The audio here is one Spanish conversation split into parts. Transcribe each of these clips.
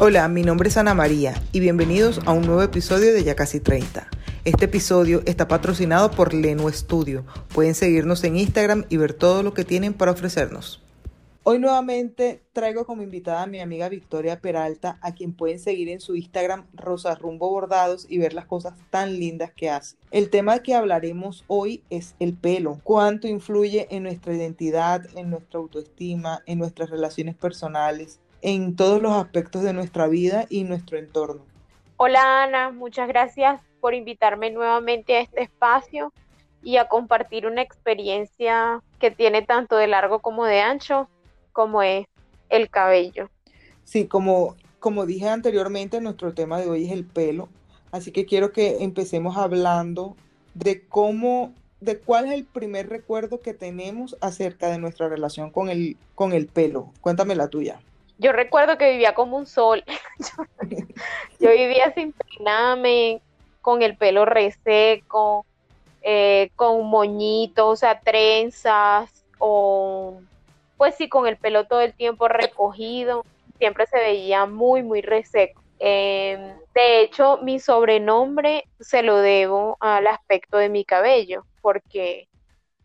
Hola, mi nombre es Ana María y bienvenidos a un nuevo episodio de Ya Casi 30. Este episodio está patrocinado por Leno Studio. Pueden seguirnos en Instagram y ver todo lo que tienen para ofrecernos. Hoy nuevamente traigo como invitada a mi amiga Victoria Peralta, a quien pueden seguir en su Instagram Rosa Rumbo Bordados y ver las cosas tan lindas que hace. El tema que hablaremos hoy es el pelo. Cuánto influye en nuestra identidad, en nuestra autoestima, en nuestras relaciones personales, en todos los aspectos de nuestra vida y nuestro entorno. Hola Ana, muchas gracias por invitarme nuevamente a este espacio y a compartir una experiencia que tiene tanto de largo como de ancho, como es el cabello. Sí, como, como dije anteriormente, nuestro tema de hoy es el pelo, así que quiero que empecemos hablando de cómo, de cuál es el primer recuerdo que tenemos acerca de nuestra relación con el, con el pelo. Cuéntame la tuya yo recuerdo que vivía como un sol. yo, vivía sin peinarme, con el pelo reseco, eh, con moñitos, o sea, trenzas, o pues sí, con el pelo todo el tiempo recogido. Siempre se veía muy, muy reseco. Em, de hecho, mi sobrenombre se lo debo al aspecto de mi cabello, porque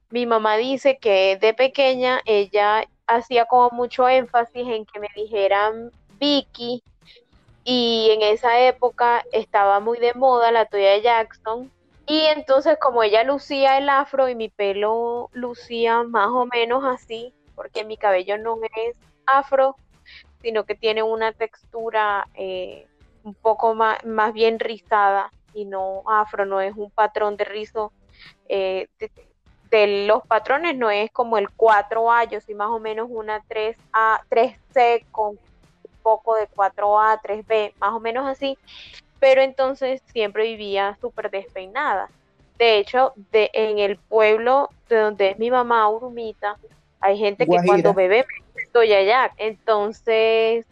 mi mamá dice que de pequeña ella hacía como mucho énfasis en que me dijeran Vicky y en esa época estaba muy de moda la Toya Jackson y entonces como ella lucía el afro y mi pelo lucía más o menos así porque mi cabello no es afro sino que tiene una textura eh, un poco más, más bien rizada y no afro, no es un patrón de rizo eh, de los patrones no es como el 4A, yo soy más o menos una 3A, 3C con un poco de 4A, 3B, más o menos así, pero entonces siempre vivía súper despeinada. De hecho, de, en el pueblo de donde es mi mamá, Urumita, hay gente que cuando bebe me estoy allá, entonces,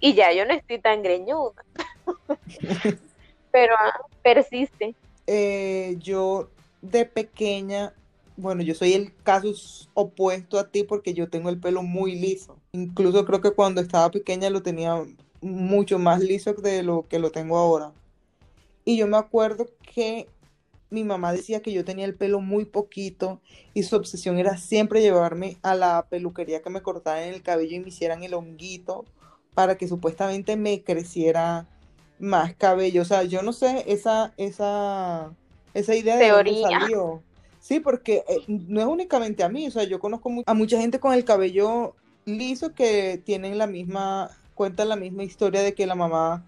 y ya yo no estoy tan greñuda, pero ah, persiste. Eh, yo de pequeña bueno, yo soy el caso opuesto a ti porque yo tengo el pelo muy liso. Incluso creo que cuando estaba pequeña lo tenía mucho más liso de lo que lo tengo ahora. Y yo me acuerdo que mi mamá decía que yo tenía el pelo muy poquito y su obsesión era siempre llevarme a la peluquería que me cortaran el cabello y me hicieran el honguito para que supuestamente me creciera más cabello. O sea, yo no sé esa, esa, esa idea de dónde salió. Sí, porque eh, no es únicamente a mí, o sea, yo conozco a mucha gente con el cabello liso que tienen la misma, cuentan la misma historia de que la mamá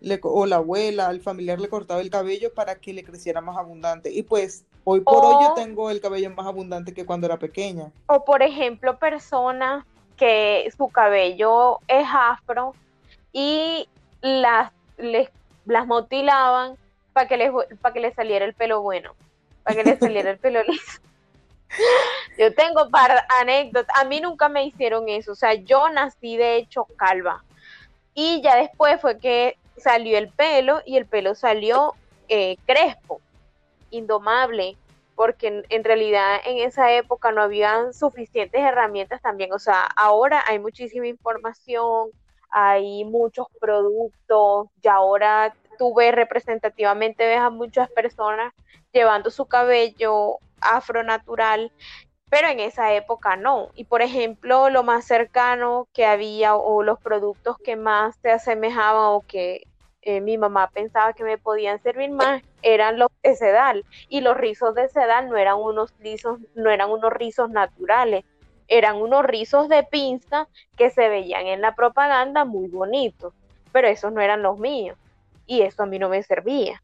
le, o la abuela, el familiar le cortaba el cabello para que le creciera más abundante. Y pues hoy por hoy yo tengo el cabello más abundante que cuando era pequeña. O por ejemplo, personas que su cabello es afro y las, les, las motilaban para que, les, para que les saliera el pelo bueno para que le saliera el pelo liso. Yo tengo para anécdotas. A mí nunca me hicieron eso. O sea, yo nací de hecho calva. Y ya después fue que salió el pelo y el pelo salió eh, crespo, indomable, porque en, realidad en esa época no habían suficientes herramientas también. O sea, ahora hay muchísima información, hay muchos productos, y ahora tú ves representativamente, ves a muchas personas llevando su cabello afro natural, pero en esa época no. Y por ejemplo, lo más cercano que había o los productos que más se asemejaban o que eh, mi mamá pensaba que me podían servir más eran los de sedal y los rizos de sedal no eran unos rizos no eran unos rizos naturales eran unos rizos de pinza que se veían en la propaganda muy bonitos pero esos no eran los míos y eso a mí no me servía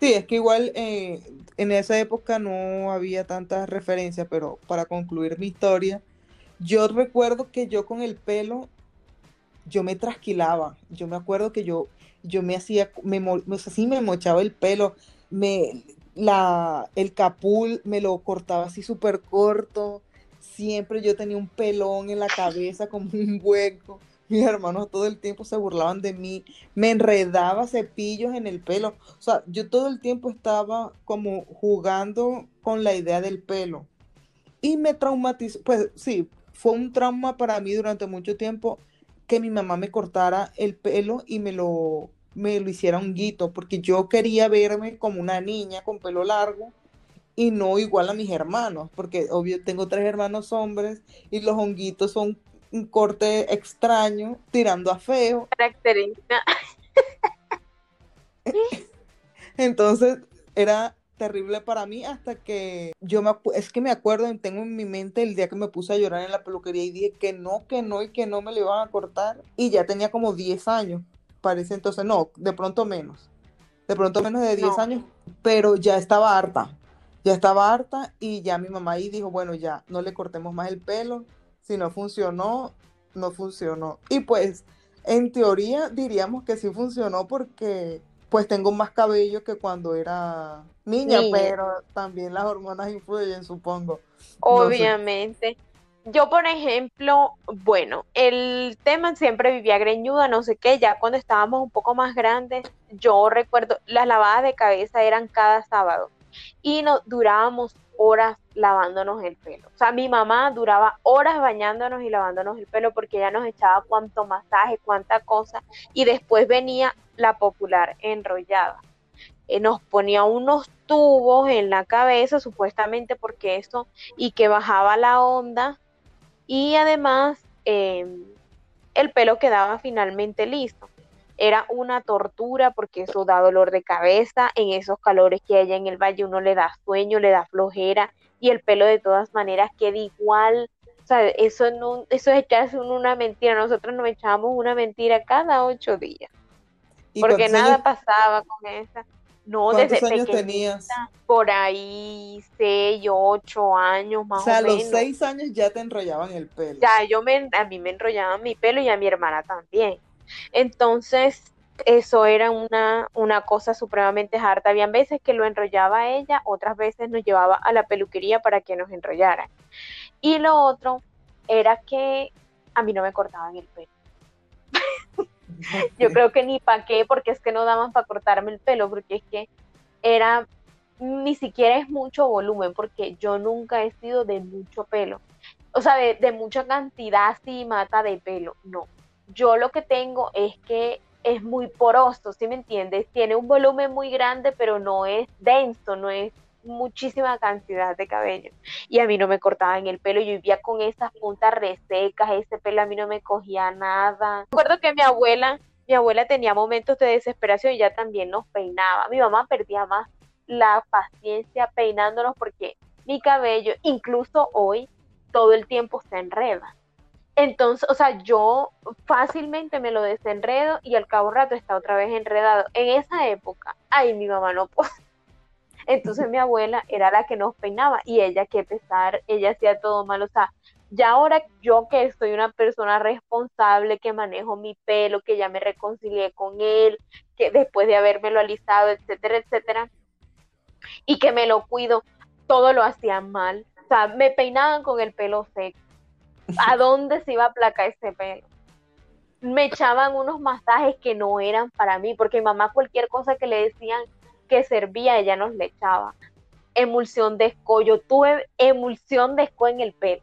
Sí, es que igual eh, en esa época no había tantas referencias, pero para concluir mi historia, yo recuerdo que yo con el pelo, yo me trasquilaba. Yo me acuerdo que yo, yo me hacía, me, así me mochaba el pelo, me, la, el capul me lo cortaba así súper corto. Siempre yo tenía un pelón en la cabeza como un hueco mis hermanos todo el tiempo se burlaban de mí, me enredaba cepillos en el pelo, o sea, yo todo el tiempo estaba como jugando con la idea del pelo. Y me traumatizó, pues sí, fue un trauma para mí durante mucho tiempo que mi mamá me cortara el pelo y me lo, me lo hiciera honguito, porque yo quería verme como una niña con pelo largo y no igual a mis hermanos, porque obvio tengo tres hermanos hombres y los honguitos son un corte extraño, tirando a feo. Característica. Entonces era terrible para mí hasta que yo me es que me acuerdo tengo en mi mente el día que me puse a llorar en la peluquería y dije que no, que no y que no me lo iban a cortar y ya tenía como 10 años, parece entonces no, de pronto menos. De pronto menos de 10 años, pero ya estaba harta ya estaba harta y ya mi mamá ahí dijo, bueno, ya no le cortemos más el pelo, si no funcionó, no funcionó. Y pues en teoría diríamos que sí funcionó porque pues tengo más cabello que cuando era niña, pero también las hormonas influyen, supongo. Obviamente. Yo, por ejemplo, bueno, el tema siempre vivía greñuda, no sé qué, ya cuando estábamos un poco más grandes, yo recuerdo, las lavadas de cabeza eran cada sábado y nos durábamos horas lavándonos el pelo. O sea, mi mamá duraba horas bañándonos y lavándonos el pelo porque ella nos echaba cuánto masaje, cuánta cosa, y después venía la popular enrollada. Eh, nos ponía unos tubos en la cabeza, supuestamente porque eso, y que bajaba la onda, y además em, el pelo quedaba finalmente listo era una tortura porque eso da dolor de cabeza, en esos calores que hay en el valle uno le da sueño, le da flojera y el pelo de todas maneras queda igual. O sea, eso, no, eso es echarse una mentira. Nosotros nos echábamos una mentira cada ocho días. Porque nada pasaba con esa. No, ¿Cuántos años tenías? Por ahí, seis, ocho años más o, sea, o menos. a los seis años ya te enrollaban el pelo. Ya, yo me, a mí me enrollaban mi pelo y a mi hermana también. Entonces, eso era una, una cosa supremamente harta. Habían veces que lo enrollaba ella, otras veces nos llevaba a la peluquería para que nos enrollaran. Y lo otro era que a mí no me cortaban el pelo. Yo creo que ni para qué, porque es que no daban para cortarme el pelo, porque es que era, ni siquiera es mucho volumen, porque yo nunca he sido de mucho pelo. O sea, de, de mucha cantidad así mata de pelo, no yo lo que tengo es que es muy poroso, ¿sí me entiendes? Tiene un volumen muy grande, pero no es denso, no es muchísima cantidad de cabello. Y a mí no me cortaban el pelo, yo vivía con esas puntas resecas, ese pelo a mí no me cogía nada. Recuerdo que mi abuela, mi abuela tenía momentos de desesperación y ella también nos peinaba. Mi mamá perdía más la paciencia peinándonos porque mi cabello, incluso hoy, todo el tiempo se enreda. Entonces, o sea, yo fácilmente me lo desenredo y al cabo rato está otra vez enredado. En esa época, ay, mi mamá no puede. Entonces mi abuela era la que nos peinaba y ella, qué pesar, ella hacía todo mal. O sea, ya ahora yo que soy una persona responsable, que manejo mi pelo, que ya me reconcilié con él, que después de habérmelo alisado, etcétera, etcétera, y que me lo cuido, todo lo hacían mal. O sea, me peinaban con el pelo seco ¿A dónde se iba a aplacar ese pelo? Me echaban unos masajes que no eran para mí, porque mi mamá cualquier cosa que le decían que servía, ella nos le echaba. Emulsión de escollo, tuve emulsión de esco en el pelo.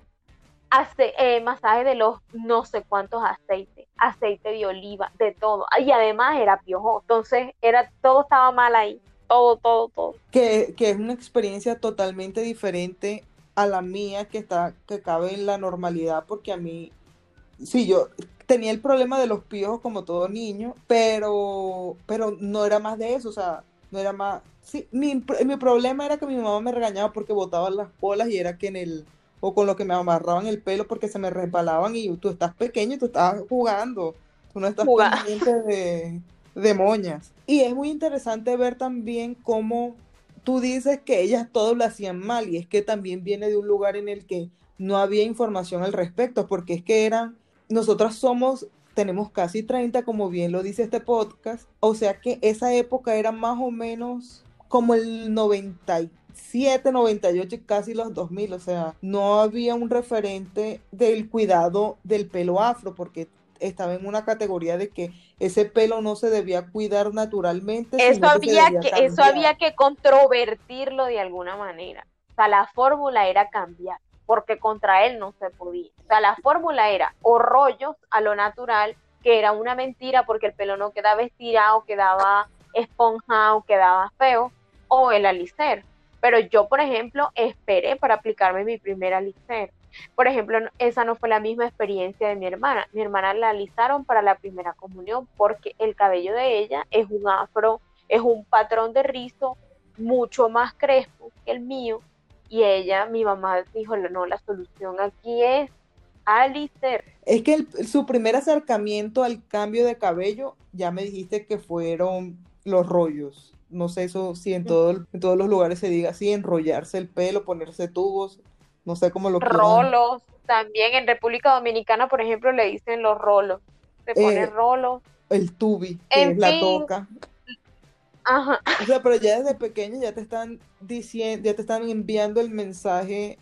Eh, masaje de los no sé cuántos aceites, aceite de oliva, de todo. Y además era piojo, entonces era, todo estaba mal ahí, todo, todo, todo. Que, que es una experiencia totalmente diferente a la mía que está que cabe en la normalidad porque a mí sí yo tenía el problema de los piojos como todo niño pero pero no era más de eso o sea no era más sí mi, mi problema era que mi mamá me regañaba porque botaba las bolas y era que en el o con lo que me amarraban el pelo porque se me resbalaban y tú estás pequeño y tú estás jugando tú no estás pendiente de, de moñas. Y es muy interesante ver también cómo tú dices que ellas todo lo hacían mal y es que también viene de un lugar en el que no había información al respecto, porque es que eran, nosotras somos, tenemos casi 30, como bien lo dice este podcast, o sea que esa época era más o menos como el 97, 98 casi los 2000, o sea, no había un referente del cuidado del pelo afro, porque estaba en una categoría de que ese pelo no se debía cuidar naturalmente. Eso había que, eso había que controvertirlo de alguna manera. O sea, la fórmula era cambiar. porque contra él no se podía. O sea, la fórmula era o rollos a lo natural, que era una mentira porque el pelo no quedaba estirado, quedaba esponjado, quedaba feo, o el alicer. Pero yo, por ejemplo, esperé para aplicarme mi primer alicer. Por ejemplo, esa no fue la misma experiencia de mi hermana. Mi hermana la alisaron para la primera comunión porque el cabello de ella es un afro, es un patrón de rizo mucho más crespo que el mío. Y ella, mi mamá dijo, no, la solución aquí es alicer. Es que su primer acercamiento al cambio de cabello, ya me dijiste que fueron los rollos. No sé eso si en, todo, en todos los lugares se diga así, enrollarse el pelo, ponerse tubos, no sé cómo lo Rolos, también en República Dominicana, por ejemplo, le dicen los rolos. Se pone eh, rolos. El tubi, que es la toca. Ajá. O sea, pero ya desde pequeño ya te están diciendo, ya te están enviando el mensaje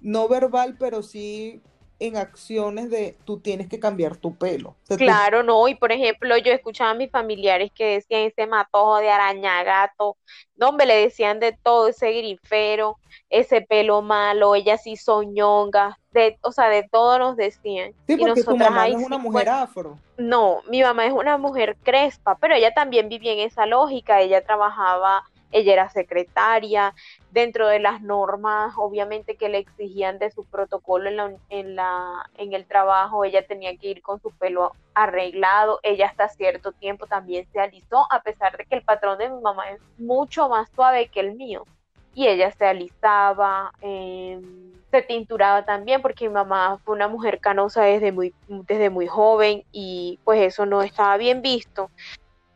no verbal, pero sí en acciones de tú tienes que cambiar tu pelo. claro, no, y por ejemplo, yo escuchaba a mis familiares que decían ese matojo de araña gato, no, me le decían de todo, ese grifero, ese pelo malo, ella sí soñonga, de, o sea, de todo nos decían. Sí, porque tu mamá no es una mujer afro. No, mi mamá es una mujer crespa, pero ella también vivía en esa lógica, ella trabajaba ella era secretaria, dentro de las normas, obviamente que le exigían de su protocolo en, la, en, la, en el trabajo, ella tenía que ir con su pelo arreglado, ella hasta cierto tiempo también se alisó, a pesar de que el patrón de mi mamá es mucho más suave que el mío, y ella se alisaba, em, se tinturaba también, porque mi mamá fue una mujer canosa desde muy, desde muy joven, y pues eso no estaba bien visto.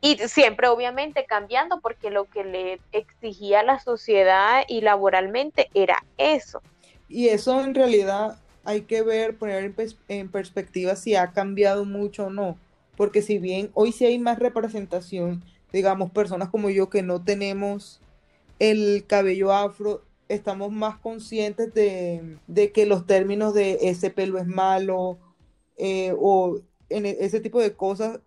Y siempre obviamente cambiando porque lo que le exigía la sociedad y laboralmente era eso. Y eso en realidad hay que ver, poner en, perspectiva si ha cambiado mucho o no. Porque si bien hoy sí hay más representación, digamos, personas como yo que no tenemos el cabello afro, estamos más conscientes de, que los términos de ese pelo es malo eh, o en e, ese tipo de cosas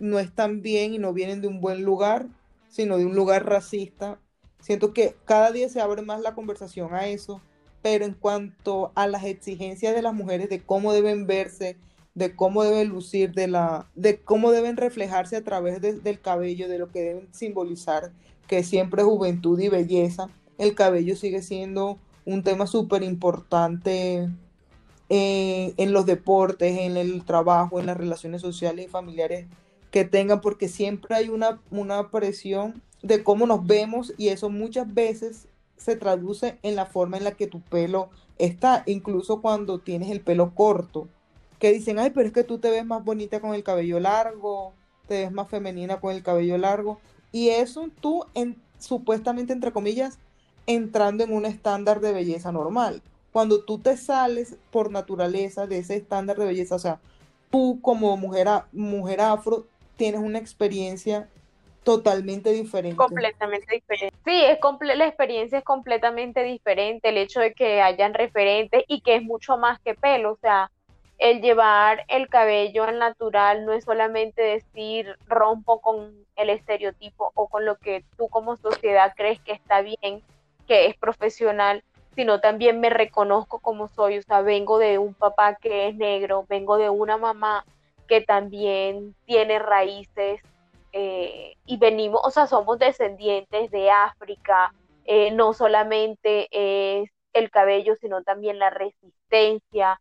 no están bien y no vienen de un buen lugar, sino de un lugar racista. Siento que cada día se abre más la conversación a eso, pero en cuanto a las exigencias de las mujeres de cómo deben verse, de cómo deben lucir, de, la, de cómo deben reflejarse a través del cabello, de lo que deben simbolizar, que siempre juventud y belleza, el cabello sigue siendo un tema súper importante eh, en los deportes, en el trabajo, en las relaciones sociales y familiares que tengan, porque siempre hay una, una presión de cómo nos vemos y eso muchas veces se traduce en la forma en la que tu pelo está, incluso cuando tienes el pelo corto, que dicen, ay, pero es que tú te ves más bonita con el cabello largo, te ves más femenina con el cabello largo, y eso tú, en, supuestamente, entre comillas, entrando en un estándar de belleza normal. Cuando tú te sales por naturaleza de ese estándar de belleza, o sea, tú como mujer, mujer afro tienes una experiencia totalmente diferente. Completamente diferente. Sí, es la experiencia es completamente diferente, el hecho de que hayan referentes y que es mucho más que pelo, o sea, el llevar el cabello al natural no es solamente decir rompo con el estereotipo o con lo que tú como sociedad crees que está bien, que es profesional, sino también me reconozco como soy, o sea, vengo de un papá que es negro, vengo de una mamá que también tiene raíces eh, y venimos, o sea, somos descendientes de África, eh, no solamente es el cabello, sino también la resistencia.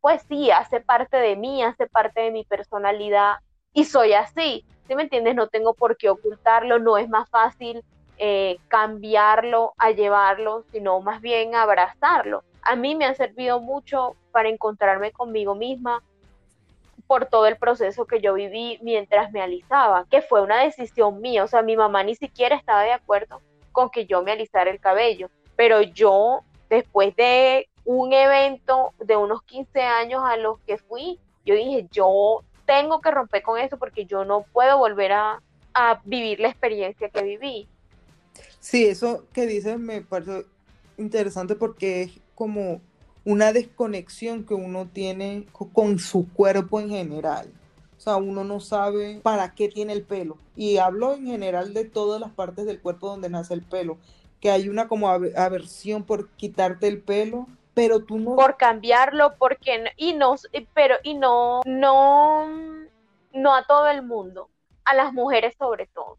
pues sí, hace parte de mí, hace parte de mi personalidad y soy así, ¿sí me entiendes? No tengo por qué ocultarlo, no es más fácil eh, cambiarlo a llevarlo, sino más bien abrazarlo. A mí me ha servido mucho para encontrarme conmigo misma por todo el proceso que yo viví mientras me alisaba, que fue una decisión mía, o sea, mi mamá ni siquiera estaba de acuerdo con que yo me alisara el cabello, pero yo después de un evento de unos 15 años a los que fui, yo dije, yo tengo que romper con eso porque yo no puedo volver a, a vivir la experiencia que viví. Sí, eso que dices me parece interesante porque como una desconexión que uno tiene con su cuerpo en general. O sea, uno no sabe para qué tiene el pelo. Y hablo en general de todas las partes del cuerpo donde nace el pelo. que hay una como aversión por quitarte el pelo, pero tú no por cambiarlo porque y no pero y no no no a todo el mundo, a las mujeres sobre todo.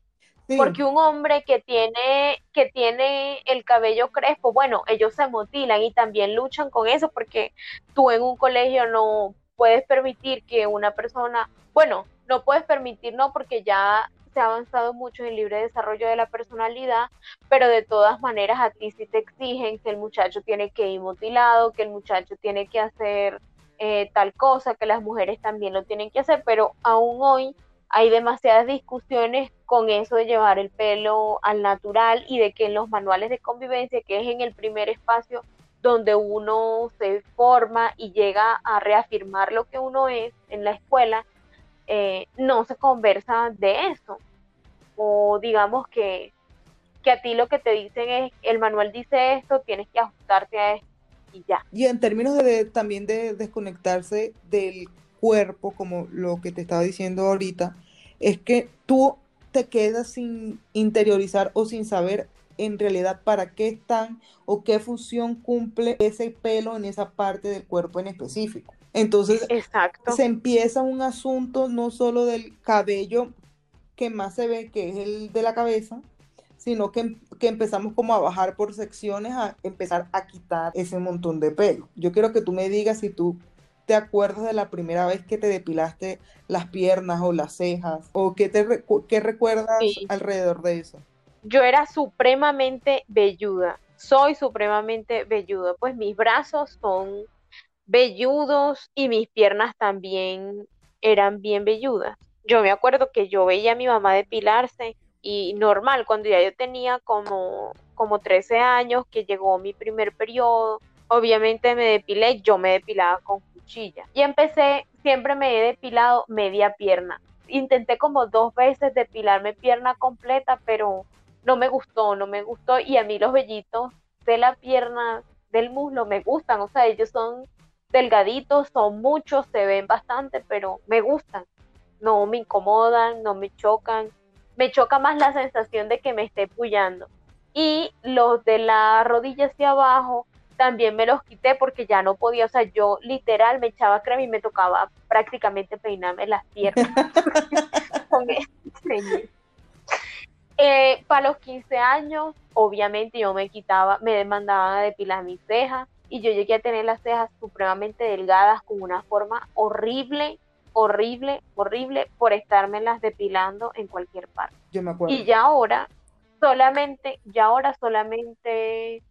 Porque un hombre que tiene, que tiene el cabello crespo, bueno, ellos se motilan y también luchan con eso porque tú en un colegio no puedes permitir que una persona, bueno, no puedes permitir, no, porque ya se ha avanzado mucho en el libre desarrollo de la personalidad, pero de todas maneras a ti sí te exigen que el muchacho tiene que ir mutilado, que el muchacho tiene que hacer eh, tal cosa, que las mujeres también lo tienen que hacer, pero aún hoy hay demasiadas discusiones con eso de llevar el pelo al natural y de que en los manuales de convivencia, que es en el primer espacio donde uno se forma y llega a reafirmar lo que uno es en la escuela, eh, no se conversa de eso. O digamos que, que a ti lo que te dicen es, el manual dice esto, tienes que ajustarte a esto y ya. Y en términos de también de desconectarse del cuerpo, como lo que te estaba diciendo ahorita, es que tú te quedas sin interiorizar o sin saber en realidad para qué están o qué función cumple ese pelo en esa parte del cuerpo en específico. Entonces, Exacto. se empieza un asunto no solo del cabello que más se ve, que es el de la cabeza, sino que, que, empezamos como a bajar por secciones, a empezar a quitar ese montón de pelo. Yo quiero que tú me digas si tú te acuerdas de la primera vez que te depilaste las piernas o las cejas? ¿O qué, te qué recuerdas alrededor de eso? Yo era supremamente velluda, soy supremamente velluda, pues mis brazos son velludos y mis piernas también eran bien velludas. Yo me acuerdo que yo veía a mi mamá depilarse y normal, cuando ya yo tenía como, como 13 años, que llegó mi primer periodo, obviamente me depilé, yo me depilaba con y empecé, siempre me he depilado media pierna. Intenté como dos veces depilarme pierna completa, pero no me gustó, no me gustó. Y a mí los vellitos de la pierna, del muslo, me gustan. O sea, ellos son delgaditos, son muchos, se ven bastante, pero me gustan. No me incomodan, no me chocan. Me choca más la sensación de que me esté pullando. Y los de la rodilla hacia abajo, también me los quité porque ya no podía, o sea, yo literal me echaba crema y me tocaba prácticamente peinarme las piernas con eh, para los 15 años, obviamente yo me quitaba, me demandaba de depilar mis cejas y yo llegué a tener las cejas supremamente delgadas con una forma horrible, horrible, horrible por estarme las depilando en cualquier parte. Yo me acuerdo. Y ya ahora, solamente, ya ahora solamente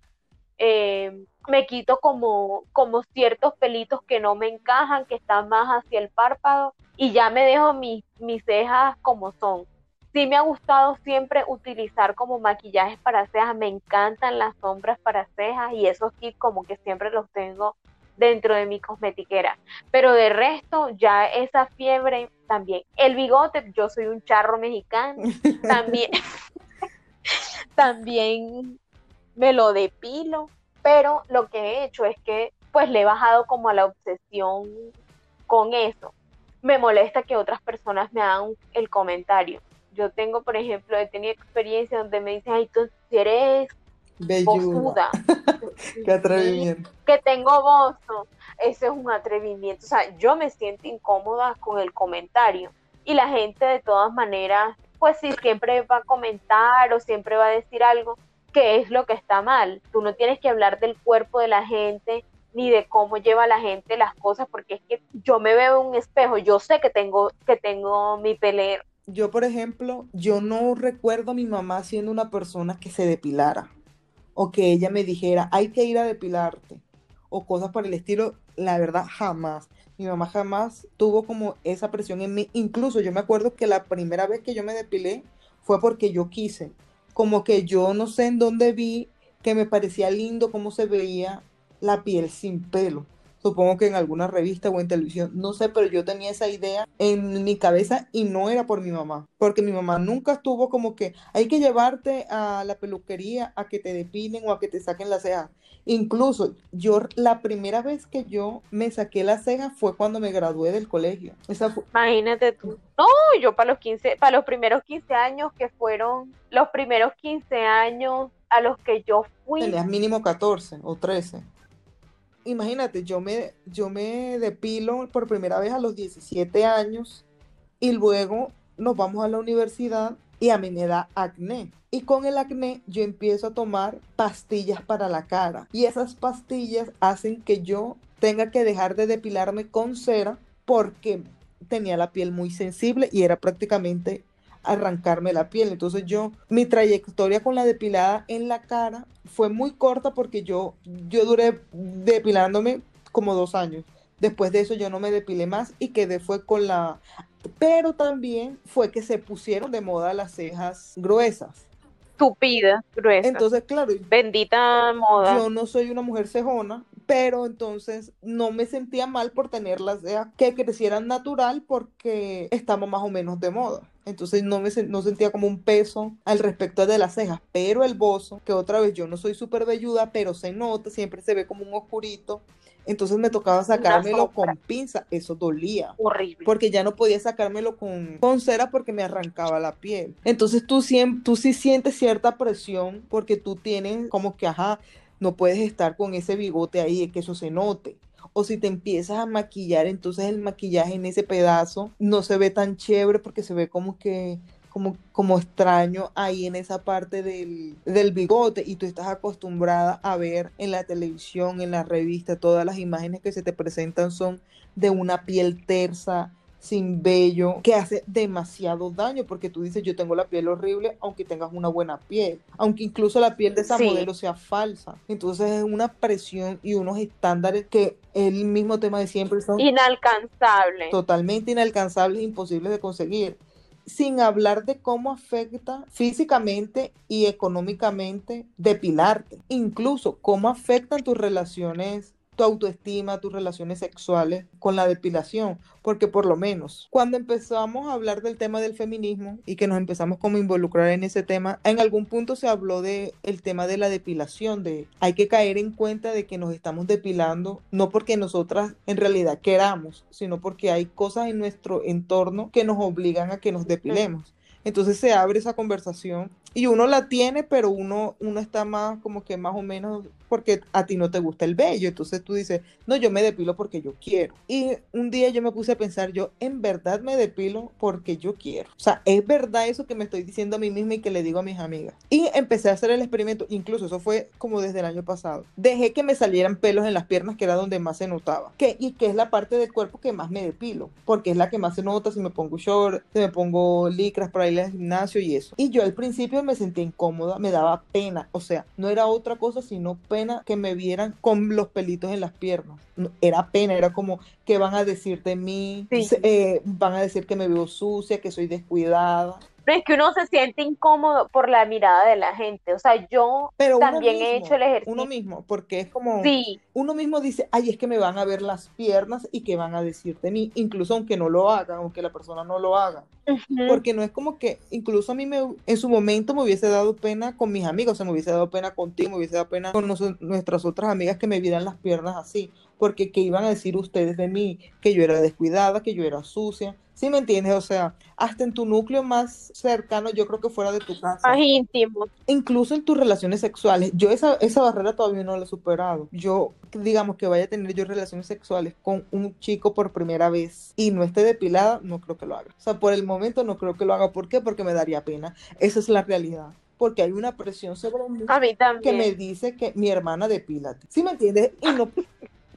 eh, me quito como, como ciertos pelitos que no me encajan, que están más hacia el párpado y ya me dejo mis, mis cejas como son. Sí me ha gustado siempre utilizar como maquillajes para cejas, me encantan las sombras para cejas y esos kits como que siempre los tengo dentro de mi cosmetiquera. Pero de resto, ya esa fiebre también. El bigote, yo soy un charro mexicano, también, también me lo depilo, pero lo que he hecho es que pues le he bajado como a la obsesión con eso. Me molesta que otras personas me hagan el comentario. Yo tengo, por ejemplo, he tenido experiencia donde me dicen, ay, tú eres bozuda. Qué atrevimiento. Que tengo bozo. Ese es un atrevimiento. O sea, yo me siento incómoda con el comentario. Y la gente de todas maneras, pues sí, siempre va a comentar o siempre va a decir algo, qué es lo que está mal. Tú no tienes que hablar del cuerpo de la gente ni de cómo lleva la gente las cosas, porque es que yo me veo en un espejo, yo sé que tengo, que tengo mi pelea. Yo, por ejemplo, yo no recuerdo a mi mamá siendo una persona que se depilara o que ella me dijera, hay que ir a depilarte o cosas por el estilo. La verdad, jamás. Mi mamá jamás tuvo como esa presión en mí. Incluso yo me acuerdo que la primera vez que yo me depilé fue porque yo quise como que yo no sé en dónde vi que me parecía lindo cómo se veía la piel sin pelo. Supongo que en alguna revista o en televisión, no sé, pero yo tenía esa idea en mi cabeza y no era por mi mamá, porque mi mamá nunca estuvo como que hay que llevarte a la peluquería a que te depilen o a que te saquen las cejas. Incluso yo la primera vez que yo me saqué las cejas fue cuando me gradué del colegio. Esa Imagínate tú. No, yo para los 15, para los primeros 15 años que fueron los primeros 15 años a los que yo fui. Tenías mínimo 14 o 13. Imagínate, yo me, yo me depilo por primera vez a los 17 años y luego nos vamos a la universidad y a mí me da acné. Y con el acné yo empiezo a tomar pastillas para la cara. Y esas pastillas hacen que yo tenga que dejar de depilarme con cera porque tenía la piel muy sensible y era prácticamente arrancarme la piel. Entonces yo, mi trayectoria con la depilada en la cara fue muy corta porque yo, yo duré depilándome como dos años. Después de eso yo no me depilé más y quedé fue con la... Pero también fue que se pusieron de moda las cejas gruesas. Tupida, gruesa. Entonces, claro. Bendita moda. Yo no soy una mujer cejona, pero entonces no me sentía mal por tener las cejas que crecieran natural porque estamos más o menos de moda. Entonces no me no sentía como un peso al respecto de las cejas, pero el bozo, que otra vez yo no soy súper velluda, pero se nota, siempre se ve como un oscurito. Entonces me tocaba sacármelo con pinza, eso dolía. Horrible. Porque ya no podía sacármelo con, con cera porque me arrancaba la piel. Entonces tú, siempre, tú sí sientes cierta presión porque tú tienes como que, ajá, no puedes estar con ese bigote ahí, que eso se note. O si te empiezas a maquillar, entonces el maquillaje en ese pedazo no se ve tan chévere porque se ve como que como, como extraño ahí en esa parte del, del, bigote y tú estás acostumbrada a ver en la televisión, en la revista, todas las imágenes que se te presentan son de una piel tersa, sin vello, que hace demasiado daño, porque tú dices, yo tengo la piel horrible, aunque tengas una buena piel, aunque incluso la piel de esa modelo sea falsa. Entonces es una presión y unos estándares que el mismo tema de siempre son inalcanzables. Totalmente inalcanzables, imposibles de conseguir. Sin hablar de cómo afecta físicamente y económicamente depilarte. Incluso cómo afectan tus relaciones tu autoestima, tus relaciones sexuales con la depilación, porque por lo menos cuando empezamos a hablar del tema del feminismo y que nos empezamos como a involucrar en ese tema, en algún punto se habló de el tema de la depilación, de hay que caer en cuenta de que nos estamos depilando no porque nosotras en realidad queramos, sino porque hay cosas en nuestro entorno que nos obligan a que nos depilemos. Entonces se abre esa conversación y uno la tiene, pero uno, uno está más como que más o menos porque a ti no te gusta el vello. Entonces tú dices, no, yo me depilo porque yo quiero. Y un día yo me puse a pensar, yo en verdad me depilo porque yo quiero. O sea, es verdad eso que me estoy diciendo a mí misma y que le digo a mis amigas. Y empecé a hacer el experimento, incluso eso fue como desde el año pasado. Dejé que me salieran pelos en las piernas, que era donde más se notaba. Que, y que es la parte del cuerpo que más me depilo, porque es la que más se nota si me pongo short, si me pongo licras para ir al gimnasio y eso. Y yo al principio me sentía incómoda, me daba pena, o sea, no era otra cosa sino pena que me vieran con los pelitos en las piernas. Era pena, era como que van a decir de mí, eh, van a decir que me veo sucia, que soy descuidada es que uno se siente incómodo por la mirada de la gente. O sea, yo también he hecho el ejercicio. Uno mismo, porque es como. Uno mismo dice, ay, es que me van a ver las piernas y que van a decir de mí, incluso aunque no lo hagan, aunque la persona no lo haga. Porque no es como que, incluso a mí me, en su momento me hubiese dado pena con mis amigos, o sea, me hubiese dado pena contigo, me hubiese dado pena con nuestras otras amigas que me vieran las piernas así. Porque, ¿qué iban a decir ustedes de mí? Que yo era descuidada, que yo era sucia ¿Sí me entiendes? O sea, hasta en tu núcleo más cercano, yo creo que fuera de tu casa. Más íntimo. Incluso en tus relaciones sexuales. Yo esa, esa barrera todavía no la he superado. Yo, digamos que vaya a tener yo relaciones sexuales con un chico por primera vez y no esté depilada, no creo que lo haga. O sea, por el momento no creo que lo haga. ¿Por qué? Porque me daría pena. Esa es la realidad porque hay una presión sobre mí, a mí que me dice que mi hermana depílate. ¿Sí me entiendes? Y no,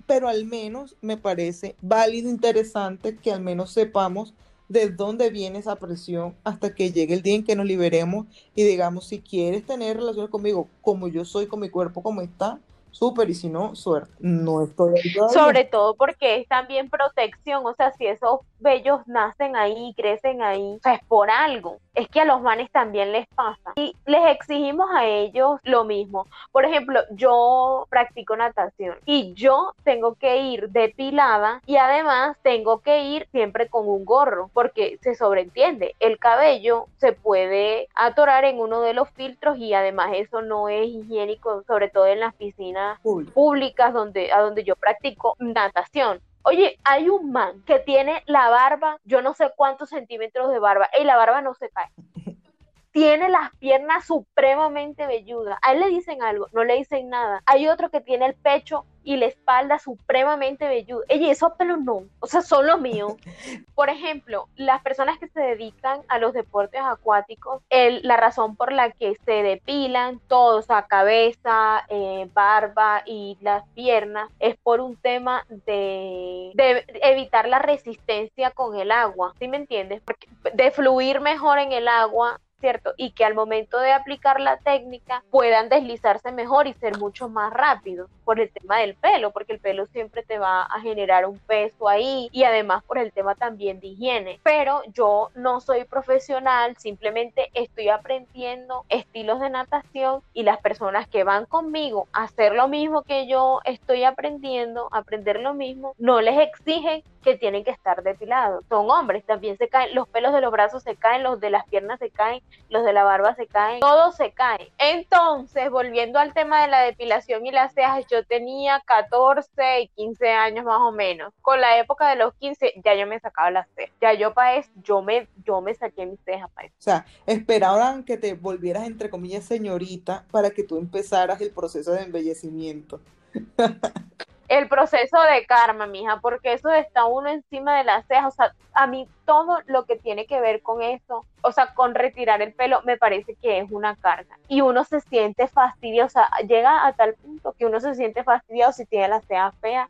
pero al menos me parece válido, interesante que al menos sepamos de dónde viene esa presión hasta que llegue el día en que nos liberemos y digamos, si quieres tener relaciones conmigo como yo soy, con mi cuerpo como está, súper, y si no, suerte. No estoy Sobre todo porque es también protección, o sea, si esos bellos nacen ahí, crecen ahí, o sea, es por algo. Es que a los manes también les pasa. Y les exigimos a ellos lo mismo. Por ejemplo, yo practico natación y yo tengo que ir depilada y además tengo que ir siempre con un gorro porque se sobreentiende. El cabello se puede atorar en uno de los filtros y además eso no es higiénico, sobre todo en las piscinas públicas donde, a donde yo practico natación. Oye, hay un man que tiene la barba, yo no sé cuántos centímetros de barba, y la barba no se cae. tiene las piernas supremamente velludas. A él le dicen algo, no le dicen nada. Hay otro que tiene el pecho y la espalda supremamente velluda. Ella, esos pelos no, o sea, son los míos. Por ejemplo, las personas que se dedican a los deportes acuáticos, el, la razón por la que se depilan todos, o sea, cabeza, eh, barba y las piernas, es por un tema de, de evitar la resistencia con el agua, ¿sí me entiendes? Porque de fluir mejor en el agua ¿cierto? Y que al momento de aplicar la técnica puedan deslizarse mejor y ser mucho más rápidos por el tema del pelo, porque el pelo siempre te va a generar un peso ahí y además por el tema también de higiene. Pero yo no soy profesional, simplemente estoy aprendiendo estilos de natación y las personas que van conmigo a hacer lo mismo que yo estoy aprendiendo, aprender lo mismo, no les exigen que tienen que estar depilados. Son hombres, también se caen, los pelos de los brazos se caen, los de las piernas se caen, los de la barba se caen, todo se cae. Entonces, volviendo al tema de la depilación y las cejas, yo tenía 14 y 15 años más o menos. Con la época de los 15 ya yo me sacaba las cejas. Ya yo para eso, yo me, yo me saqué mis cejas para eso. O sea, esperaban que te volvieras entre comillas señorita para que tú empezaras el proceso de embellecimiento. el proceso de karma, mija, porque eso está uno encima de las cejas, o sea, a mí todo lo que tiene que ver con eso, o sea, con retirar el pelo, me parece que es una carga. Y uno se siente fastidioso, o sea, llega a tal punto que uno se siente fastidiado si tiene la ceja fea,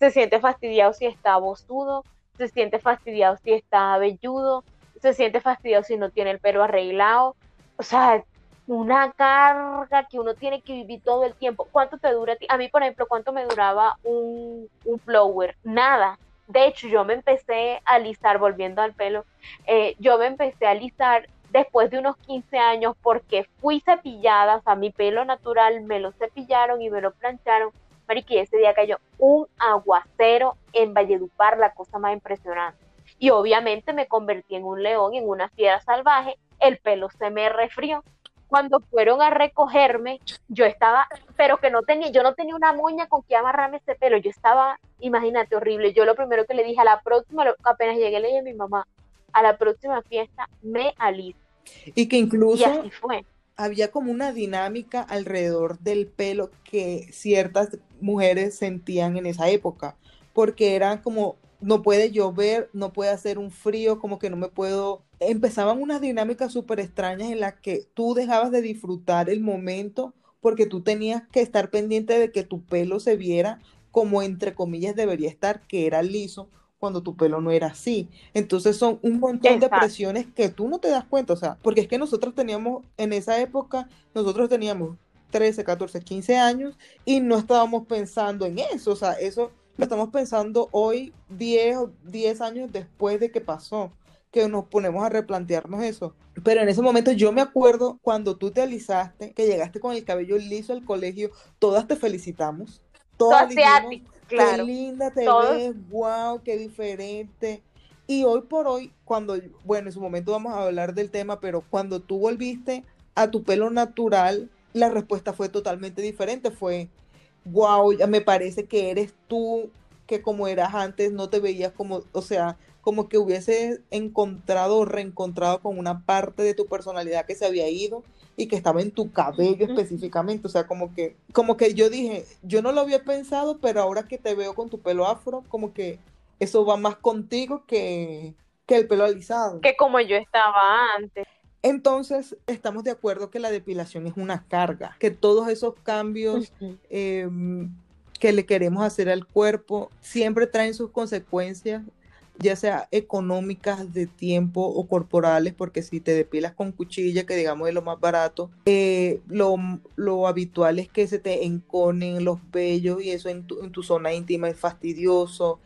se siente fastidiado si está bozudo, se siente fastidiado si está velludo, se siente fastidiado si no tiene el pelo arreglado. O sea, una carga que uno tiene que vivir todo el tiempo. ¿Cuánto te dura a ti? A mí, por ejemplo, ¿cuánto me duraba un, flower? Nada. De hecho, yo me empecé a alisar, volviendo al pelo, eh, yo me empecé a alisar después de unos 15 años porque fui cepillada, o sea, mi pelo natural me lo cepillaron y me lo plancharon. Mariqui, ese día cayó un aguacero en Valledupar, la cosa más impresionante. Y obviamente me convertí en un león, en una fiera salvaje, el pelo se me refrió cuando fueron a recogerme, yo estaba, pero que no tenía, yo no tenía una moña con que amarrarme ese pelo, yo estaba, imagínate, horrible. Yo lo primero que le dije a la próxima, apenas llegué, le dije a mi mamá, a la próxima fiesta me aliso. Y que incluso fue. había como una dinámica alrededor del pelo que ciertas mujeres sentían en esa época, porque eran como, no puede llover, no puede hacer un frío, como que no me puedo empezaban unas dinámicas súper extrañas en las que tú dejabas de disfrutar el momento porque tú tenías que estar pendiente de que tu pelo se viera como entre comillas debería estar, que era liso, cuando tu pelo no era así. Entonces son un montón de presiones que tú no te das cuenta, o sea, porque es que nosotros teníamos, en esa época, nosotros teníamos 13, 14, 15 años y no estábamos pensando en eso, o sea, eso lo estamos pensando hoy 10 10 años después de que pasó que nos ponemos a replantearnos eso. Pero en ese momento yo me acuerdo cuando tú te alisaste, que llegaste con el cabello liso al colegio, todas te felicitamos. Todas dijimos, claro. Qué linda te ves, wow, qué diferente. Y hoy por hoy, cuando, bueno, en su momento vamos a hablar del tema, pero cuando tú volviste a tu pelo natural, la respuesta fue totalmente diferente. Fue, wow, ya me parece que eres tú, que como eras antes, no te veías como, o sea, como que hubieses encontrado o reencontrado con una parte de tu personalidad que se había ido y que estaba en tu cabello específicamente, o sea, como que como que yo dije, yo no lo había pensado, pero ahora que te veo con tu pelo afro, como que eso va más contigo que, que el pelo alisado. Que como yo estaba antes. Entonces, estamos de acuerdo que la depilación es una carga, que todos esos cambios em, que le queremos hacer al cuerpo siempre traen sus consecuencias ya sea económicas de tiempo o corporales, porque si te depilas con cuchilla, que digamos es lo más barato, eh, lo, lo, habitual es que se te enconen los vellos y eso en tu, en tu zona íntima es fastidioso,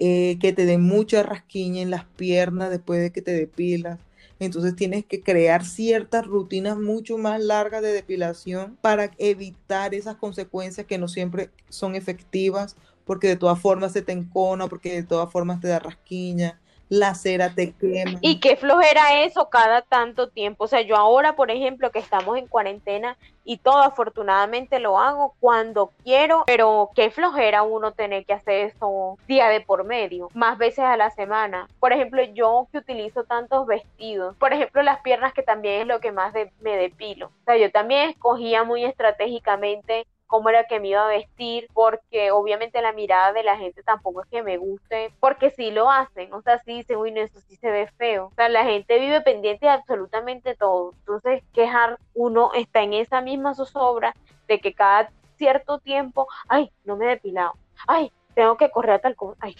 eh, que te den mucha rasquiña en las piernas después de que te depilas. Entonces tienes que crear ciertas rutinas mucho más largas de depilación para evitar esas consecuencias que no siempre son efectivas porque de todas formas se te encona, porque de todas formas te da rasquiña. la cera te quema. Y qué flojera eso cada tanto tiempo. O sea, yo ahora, por ejemplo, que estamos en cuarentena y todo afortunadamente lo hago cuando quiero, pero qué flojera uno tener que hacer eso día de por medio, más veces a la semana. Por ejemplo, yo que utilizo tantos vestidos, por ejemplo, las piernas que también es lo que más me depilo. O sea, yo también escogía muy estratégicamente cómo era que me iba a vestir, porque obviamente la mirada de la gente tampoco es que me guste, porque sí lo hacen, o sea, sí dicen, uy, no, eso sí se ve feo. O sea, la gente vive pendiente de absolutamente todo. Entonces, quejar, uno está en esa misma zozobra de que cada cierto tiempo, ay, no me he depilado, ay, tengo que correr a tal cosa, ay.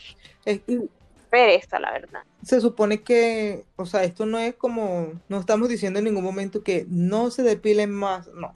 Pereza, la verdad. Se supone que, o sea, esto no es como, no estamos diciendo en ningún momento que no se depilen más, no.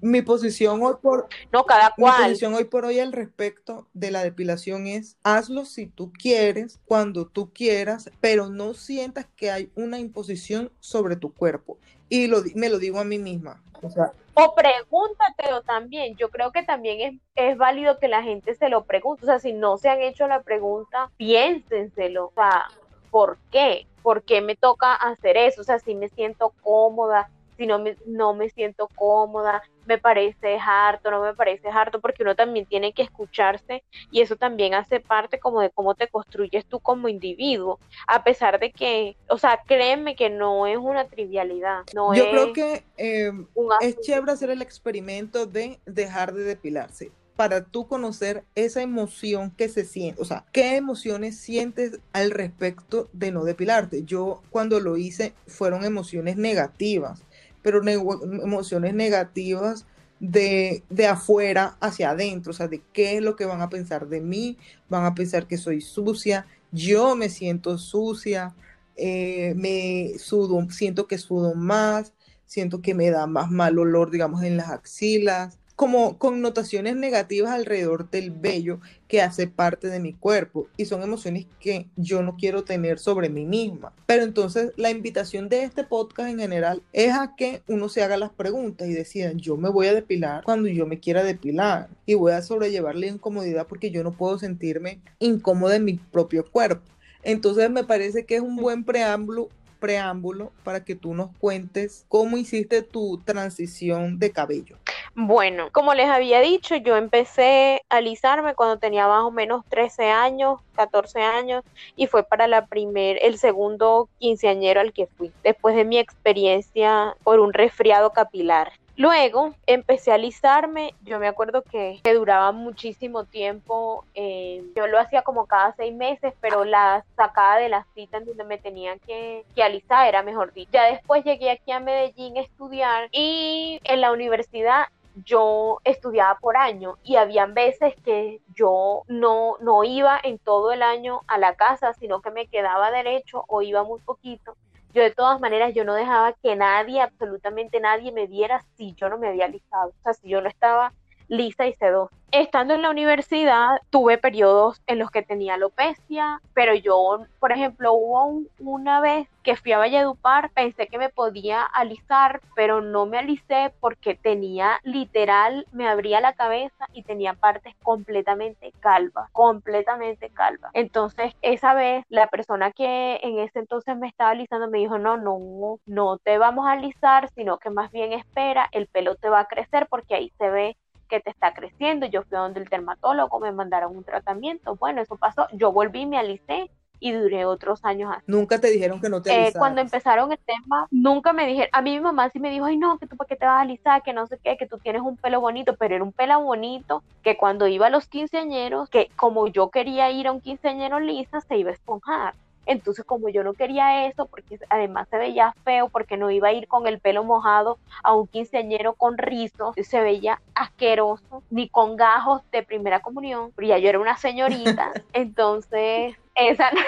Mi posición hoy por no cada cual. Mi posición hoy por hoy al respecto de la depilación es hazlo si tú quieres, cuando tú quieras, pero no sientas que hay una imposición sobre tu cuerpo. Y lo, me lo digo a mí misma. O sea, o pregúntatelo también. Yo creo que también es, es, válido que la gente se lo pregunte. O sea, si no se han hecho la pregunta, piénsenselo. O sea, ¿por qué? ¿Por qué me toca hacer eso? O sea, si me siento cómoda, si no me, no me siento cómoda, me parece harto, no me parece harto, porque uno también tiene que escucharse y eso también hace parte como de cómo te construyes tú como individuo, a pesar de que, o sea, créeme que no es una trivialidad. No Yo creo que eh, es chévere hacer el experimento de dejar de depilarse para tú conocer esa emoción que se siente, o sea, qué emociones sientes al respecto de no depilarte. Yo cuando lo hice fueron emociones negativas pero emociones negativas de, afuera hacia adentro, o sea, de qué es lo que van a pensar de mí, van a pensar que soy sucia, yo me siento sucia, eh, me sudo, siento que sudo más, siento que me da más mal olor, digamos, en las axilas, como connotaciones negativas alrededor del vello que hace parte de mi cuerpo y son emociones que yo no quiero tener sobre mí misma. Pero entonces la invitación de este podcast en general es a que uno se haga las preguntas y decida, yo me voy a depilar cuando yo me quiera depilar y voy a sobrellevar la incomodidad porque yo no puedo sentirme incómoda en mi propio cuerpo. Entonces me parece que es un buen preámbulo preámbulo para que tú nos cuentes cómo hiciste tu transición de cabello. Bueno, como les había dicho, yo empecé a alisarme cuando tenía más o menos 13 años, 14 años, y fue para la primer, el segundo quinceañero al que fui, después de mi experiencia por un resfriado capilar. Luego empecé a alisarme, yo me acuerdo que, duraba muchísimo tiempo, eh, yo lo hacía como cada seis meses, pero la sacada de la cita en donde me tenía que, que alisar era mejor dicho. Ya después llegué aquí a Medellín a estudiar y en la universidad yo estudiaba por año y habían veces que yo no, no iba en todo el año a la casa, sino que me quedaba derecho o iba muy poquito. Yo de todas maneras, yo no dejaba que nadie, absolutamente nadie me viera si yo no me había listado, o sea, si yo no estaba lisa y sedosa. Estando en la universidad tuve periodos en los que tenía alopecia, pero yo, por ejemplo, hubo una vez que fui a Valledupar, pensé que me podía alisar, pero no me alicé porque tenía literal, me abría la cabeza y tenía partes completamente calvas, completamente calvas. Entonces, esa vez, la persona que en ese entonces me estaba alisando me dijo, no, no, no te vamos a alisar, sino que más bien espera, el pelo te va a crecer porque ahí se ve que te está creciendo. Yo fui a donde el dermatólogo, me mandaron un tratamiento. Bueno, eso pasó. Yo volví, me alicé y duré otros años así. Nunca te dijeron que no te eh, Cuando empezaron el tema, nunca me dijeron, a mí mi mamá sí me dijo, ay no, que tú para qué te vas a alisar, que no sé qué, que tú tienes un pelo bonito, pero era un pelo bonito que cuando iba a los quinceañeros, que como yo quería ir a un quinceañero lisa, se iba a esponjar. Entonces, como yo no quería eso, porque además se veía feo, porque no iba a ir con el pelo mojado a un quinceañero con rizos, se veía asqueroso, ni con gajos de primera comunión, porque ya yo era una señorita, entonces esa no,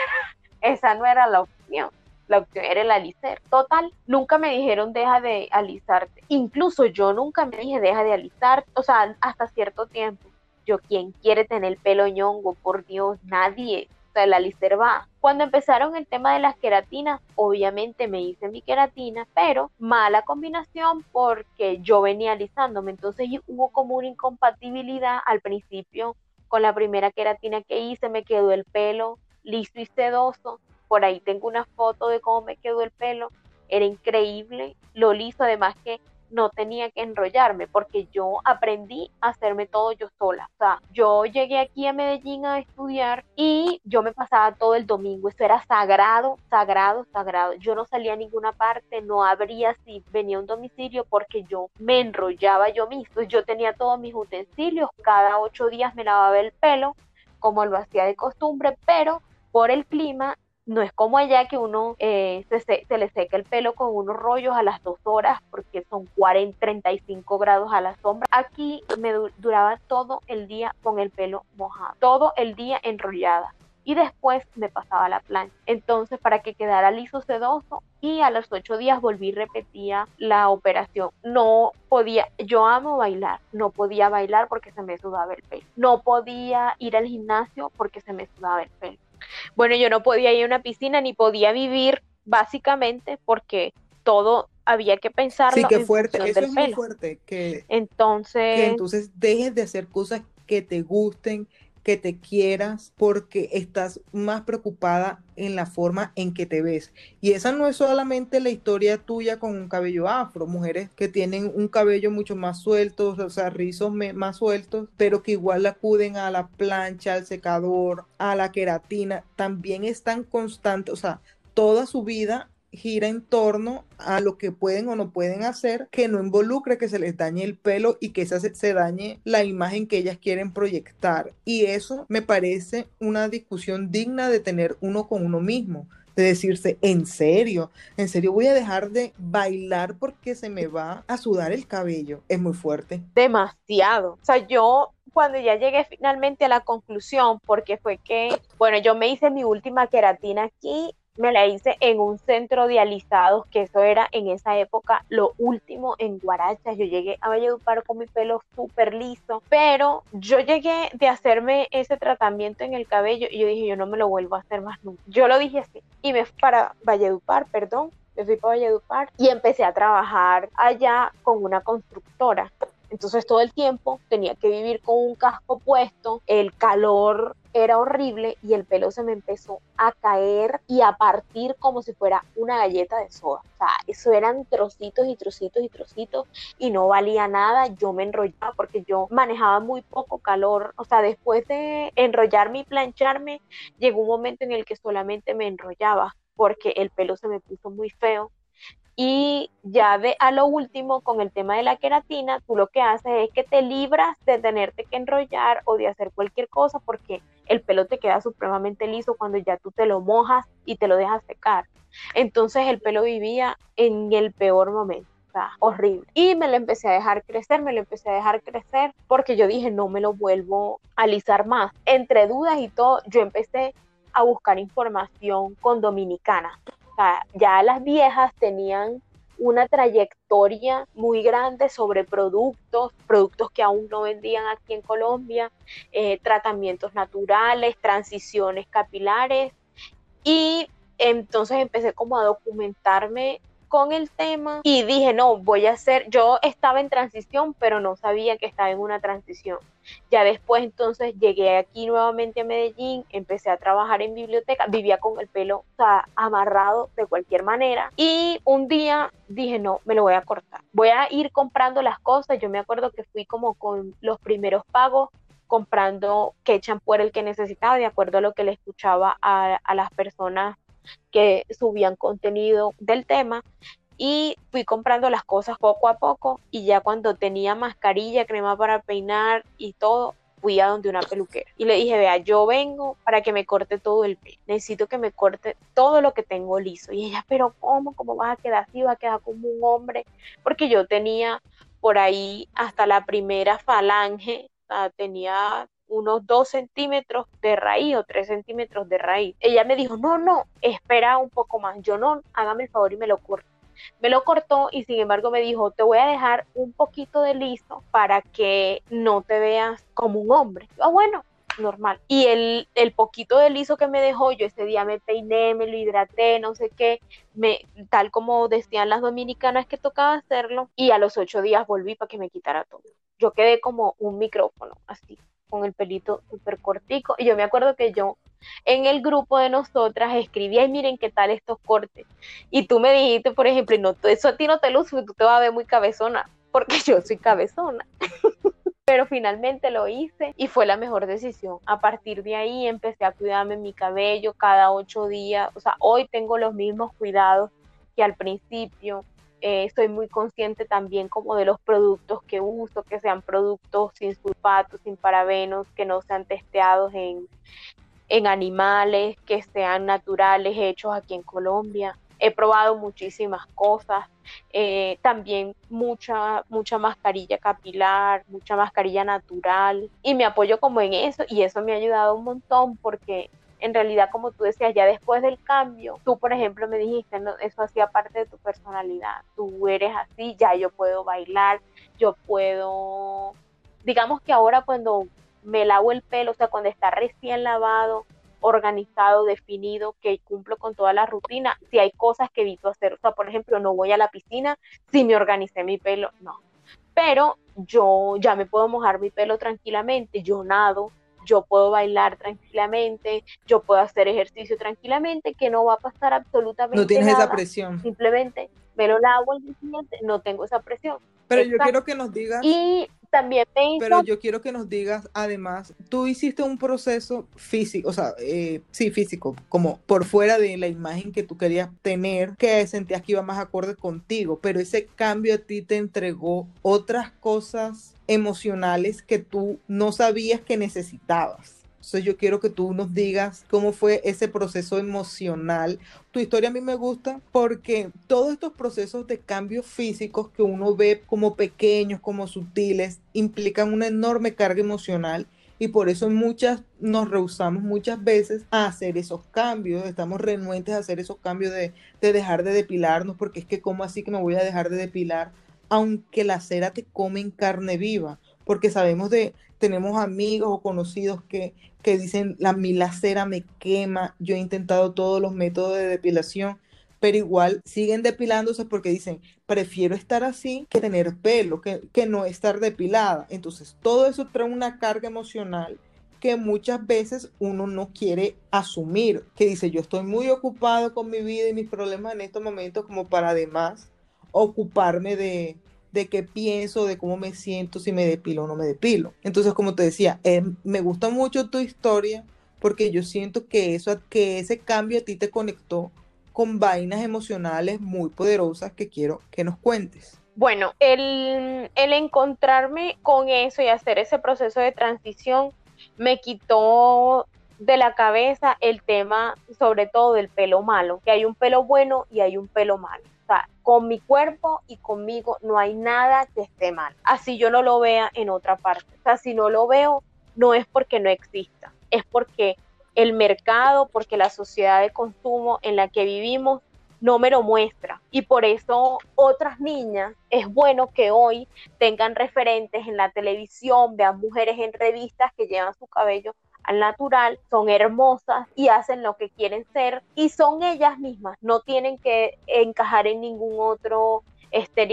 esa no era la opción la opción era el alicer. Total, nunca me dijeron deja de alisarte. Incluso yo nunca me dije deja de alisar, o sea, hasta cierto tiempo. Yo, ¿quién quiere tener el pelo ñongo? Por Dios, nadie alicer va. Cuando empezaron el tema de las queratinas, obviamente me hice mi queratina, pero mala combinación porque yo venía alisándome. Entonces hubo como una incompatibilidad al principio con la primera queratina que hice, me quedó el pelo liso y sedoso. por ahí tengo una foto de cómo me quedó el pelo, era increíble, lo liso, además que no tenía que enrollarme porque yo aprendí a hacerme todo yo sola. O sea, yo llegué aquí a Medellín a estudiar y yo me pasaba todo el domingo. Eso era sagrado, sagrado, sagrado. Yo no salía a ninguna parte, no abría si venía un domicilio porque yo me enrollaba yo mismo. Yo tenía todos mis utensilios, cada ocho días me lavaba el pelo como lo hacía de costumbre, pero por el clima no es como allá que uno eh, se, le seca el pelo con unos rollos a las dos horas porque son 40, 35 grados a la sombra. Aquí me duraba todo el día con el pelo mojado, todo el día enrollada. Y después me pasaba la plancha. Entonces, para que quedara liso sedoso, y a los ocho días volví y repetía la operación. No podía, yo amo bailar, no podía bailar porque se me sudaba el pelo. No podía ir al gimnasio porque se me sudaba el pelo bueno, yo no podía ir a una piscina ni podía vivir básicamente porque todo había que pensarlo. Sí, que fuerte, eso es muy fuerte, que entonces, que entonces dejes de hacer cosas que te gusten, que te quieras porque estás más preocupada en la forma en que te ves. Y esa no es solamente la historia tuya con un cabello afro, mujeres que tienen un cabello mucho más suelto, o sea, rizos más sueltos, pero que igual acuden a la plancha, al secador, a la queratina, también están constantes, o sea, toda su vida gira en torno a lo que pueden o no pueden hacer, que no involucre que se les dañe el pelo y que se, se dañe la imagen que ellas quieren proyectar. Y eso me parece una discusión digna de tener uno con uno mismo de decirse, en serio, en serio voy a dejar de bailar porque se me va a sudar el cabello. Es muy fuerte. Demasiado. O sea, yo cuando ya llegué finalmente a la conclusión, porque fue que, bueno, yo me hice mi última queratina aquí me la hice en un centro de alisados, que eso era en esa época lo último en Guarachas. Yo llegué a Valledupar con mi pelo súper liso, pero yo llegué de hacerme ese tratamiento en el cabello y yo dije, yo no me lo vuelvo a hacer más nunca. Yo lo dije así y me fui para Valledupar, perdón, me fui para Valledupar y empecé a trabajar allá con una constructora. Entonces todo el tiempo tenía que vivir con un casco puesto, el calor era horrible y el pelo se me empezó a caer y a partir como si fuera una galleta de soda. O sea, eso eran trocitos y trocitos y trocitos y no valía nada. Yo me enrollaba porque yo manejaba muy poco calor. O sea, después de enrollarme y plancharme, llegó un momento en el que solamente me enrollaba porque el pelo se me puso muy feo y ya de a lo último, con el tema de la queratina, tú lo que haces es que te libras de tenerte que enrollar o de hacer cualquier cosa porque el pelo te queda supremamente liso cuando ya tú te lo mojas y te lo dejas secar. Entonces el pelo vivía en el peor momento. O sea, horrible. Y me lo empecé a dejar crecer, me lo empecé a dejar crecer porque yo dije, no me lo vuelvo a alisar más. Entre dudas y todo, yo empecé a buscar información con Dominicana ya las viejas tenían una trayectoria muy grande sobre productos, productos que aún no vendían aquí en Colombia, eh, tratamientos naturales, transiciones capilares. Y entonces empecé como a documentarme con el tema y dije, no, voy a hacer, yo estaba en transición, pero no sabía que estaba en una transición. Ya después entonces llegué aquí nuevamente a Medellín, empecé a trabajar en biblioteca, vivía con el pelo amarrado de cualquier manera y un día dije, no, me lo voy a cortar. Voy a ir comprando las cosas, yo me acuerdo que fui como con los primeros pagos comprando qué champú era el que necesitaba, de acuerdo a lo que le escuchaba a, a las personas que subían contenido del tema y fui comprando las cosas poco a poco y ya cuando tenía mascarilla, crema para peinar y todo, fui a donde una peluquera y le dije, vea, yo vengo para que me corte todo el pelo, necesito que me corte todo lo que tengo liso. Y ella, pero ¿cómo? ¿Cómo vas a quedar así? ¿Va a quedar como un hombre? Porque yo tenía por ahí hasta la primera falange, tenía unos dos centímetros de raíz o tres centímetros de raíz. Ella me dijo, no, no, espera un poco más. Yo no, hágame el favor y me lo corto. Me lo cortó y sin embargo me dijo, te voy a dejar un poquito de liso para que no te veas como un hombre. ah, bueno, normal. Y el, el, poquito de liso que me dejó, yo ese día me peiné, me lo hidraté, no sé qué, me, tal como decían las dominicanas que tocaba hacerlo, y a los ocho días volví para que me quitara todo. Yo quedé como un micrófono, así con el pelito súper cortico. Y yo me acuerdo que yo en el grupo de nosotras escribía, y miren qué tal estos cortes. Y tú me dijiste, por ejemplo, no, eso a ti no te luce, tú te vas a ver muy cabezona, porque yo soy cabezona. Pero finalmente lo hice y fue la mejor decisión. A partir de ahí empecé a cuidarme mi cabello cada ocho días. O sea, hoy tengo los mismos cuidados que al principio. Eh, soy muy consciente también como de los productos que uso, que sean productos sin sulfatos, sin parabenos, que no sean testeados en, en animales, que sean naturales, hechos aquí en Colombia. He probado muchísimas cosas, eh, también mucha, mucha mascarilla capilar, mucha mascarilla natural y me apoyo como en eso y eso me ha ayudado un montón porque en realidad, como tú decías, ya después del cambio, tú, por ejemplo, me dijiste, no, eso hacía parte de tu personalidad, tú eres así, ya yo puedo bailar, yo puedo, digamos que ahora cuando me lavo el pelo, o sea, cuando está recién lavado, organizado, definido, que cumplo con toda la rutina, si hay cosas que evito hacer, o sea, por ejemplo, no voy a la piscina si me organicé mi pelo, no, pero yo ya me puedo mojar mi pelo tranquilamente, yo nado, yo puedo bailar tranquilamente, yo puedo hacer ejercicio tranquilamente, que no va a pasar absolutamente nada. No tienes esa presión. Simplemente me lo lavo el día siguiente, no tengo esa presión. Pero yo quiero que nos digas. Y también me Pero yo quiero que nos digas, además, tú hiciste un proceso físico, o sea, eh, sí, físico, como por fuera de la imagen que tú querías tener, que sentías que iba más acorde contigo, pero ese cambio a ti te entregó otras cosas emocionales que tú no sabías que necesitabas. Entonces yo quiero que tú nos digas cómo fue ese proceso emocional. Tu historia a mí me gusta porque todos estos procesos de cambios físicos que uno ve como pequeños, como sutiles, implican una enorme carga emocional y por eso muchas nos rehusamos muchas veces a hacer esos cambios, estamos renuentes a hacer esos cambios de, de dejar de depilarnos porque es que cómo así que me voy a dejar de depilar aunque la cera te come en carne viva, porque sabemos de, tenemos amigos o conocidos que, que dicen, la, mi la cera me quema, yo he intentado todos los métodos de depilación, pero igual siguen depilándose porque dicen, prefiero estar así que tener pelo, que, que no estar depilada. Entonces, todo eso trae una carga emocional que muchas veces uno no quiere asumir, que dice, yo estoy muy ocupado con mi vida y mis problemas en estos momentos como para además ocuparme de, de qué pienso, de cómo me siento, si me depilo o no me depilo. Entonces, como te decía, eh, me gusta mucho tu historia porque yo siento que, eso, que ese cambio a ti te conectó con vainas emocionales muy poderosas que quiero que nos cuentes. Bueno, el, el encontrarme con eso y hacer ese proceso de transición me quitó de la cabeza el tema sobre todo del pelo malo, que hay un pelo bueno y hay un pelo malo con mi cuerpo y conmigo no hay nada que esté mal. Así yo no lo vea en otra parte. O sea, si no lo veo, no es porque no exista, es porque el mercado, porque la sociedad de consumo en la que vivimos no me lo muestra. Y por eso otras niñas, es bueno que hoy tengan referentes en la televisión, vean mujeres en revistas que llevan su cabello al natural, son hermosas y hacen lo que quieren ser y son ellas mismas, no tienen que encajar en ningún otro este,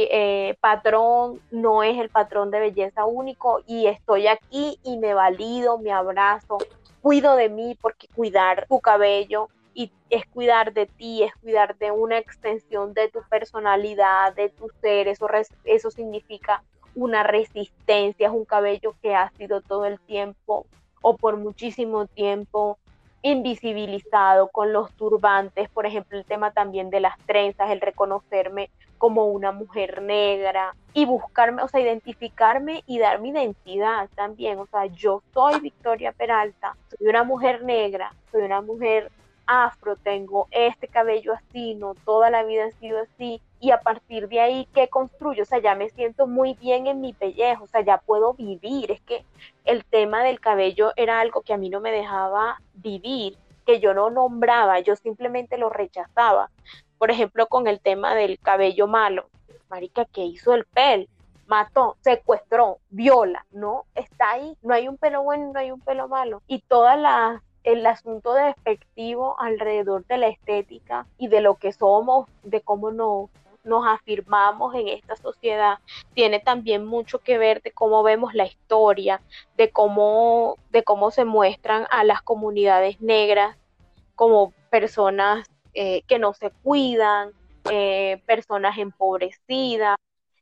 eh, patrón, no es el patrón de belleza único y estoy aquí y me valido, me abrazo, cuido de mí porque cuidar tu cabello y es cuidar de ti, es cuidar de una extensión de tu personalidad, de tu ser, eso, eso significa una resistencia, es un cabello que ha sido todo el tiempo o por muchísimo tiempo invisibilizado con los turbantes, por ejemplo, el tema también de las trenzas, el reconocerme como una mujer negra y buscarme, o sea, identificarme y dar mi identidad también, o sea, yo soy Victoria Peralta, soy una mujer negra, soy una mujer afro, tengo este cabello así, no toda la vida ha sido así, y a partir de ahí, ¿qué construyo? O sea, ya me siento muy bien en mi pellejo, o sea, ya puedo vivir. Es que el tema del cabello era algo que a mí no me dejaba vivir, que yo no nombraba, yo simplemente lo rechazaba. Por ejemplo, con el tema del cabello malo. Marica, ¿qué hizo el pel? Mató, secuestró, viola, ¿no? Está ahí, no hay un pelo bueno, no hay un pelo malo. Y todas las el asunto despectivo alrededor de la estética y de lo que somos, de cómo nos, nos afirmamos en esta sociedad tiene también mucho que ver de cómo vemos la historia, de cómo, de cómo se muestran a las comunidades negras como personas eh, que no se cuidan, eh, personas empobrecidas,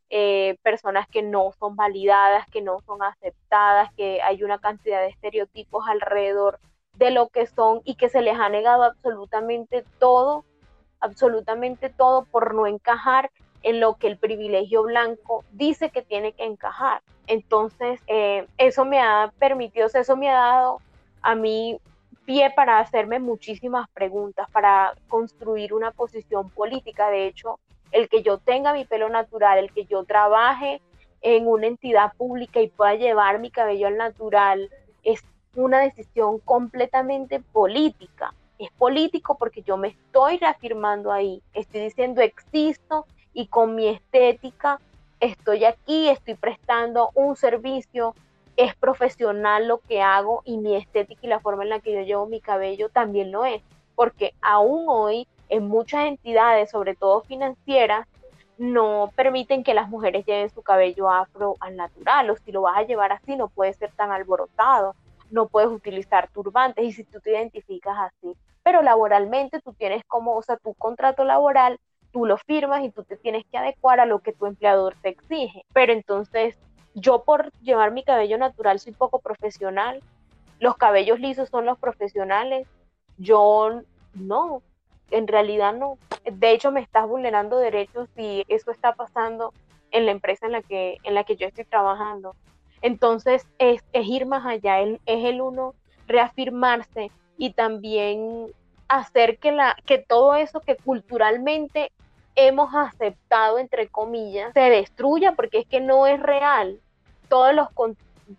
eh, personas que no son validadas, que no son aceptadas, que hay una cantidad de estereotipos alrededor de lo que son y que se les ha negado absolutamente todo, absolutamente todo por no encajar en lo que el privilegio blanco dice que tiene que encajar. Entonces, eh, eso me ha permitido, eso me ha dado a mí pie para hacerme muchísimas preguntas, para construir una posición política. De hecho, el que yo tenga mi pelo natural, el que yo trabaje en una entidad pública y pueda llevar mi cabello al natural, es una decisión completamente política. Es político porque yo me estoy reafirmando ahí, estoy diciendo existo y con mi estética estoy aquí, estoy prestando un servicio, es profesional lo que hago y mi estética y la forma en la que yo llevo mi cabello también lo es, porque aún hoy en muchas entidades, sobre todo financieras, no permiten que las mujeres lleven su cabello afro al natural, o si lo vas a llevar así no puede ser tan alborotado, no puedes utilizar turbantes y si tú te identificas así. Pero laboralmente tú tienes como, o sea, tu contrato laboral, tú lo firmas y tú te tienes que adecuar a lo que tu empleador te exige. Pero entonces yo por llevar mi cabello natural soy poco profesional, los cabellos lisos son los profesionales, yo no, en realidad no. De hecho, me estás vulnerando derechos y eso está pasando en la empresa en la que, en la que yo estoy trabajando. Entonces, es, ir más allá, es, el uno reafirmarse y también hacer que, la, que todo eso que culturalmente hemos aceptado, entre comillas, se destruya porque es que no es real. Todos los,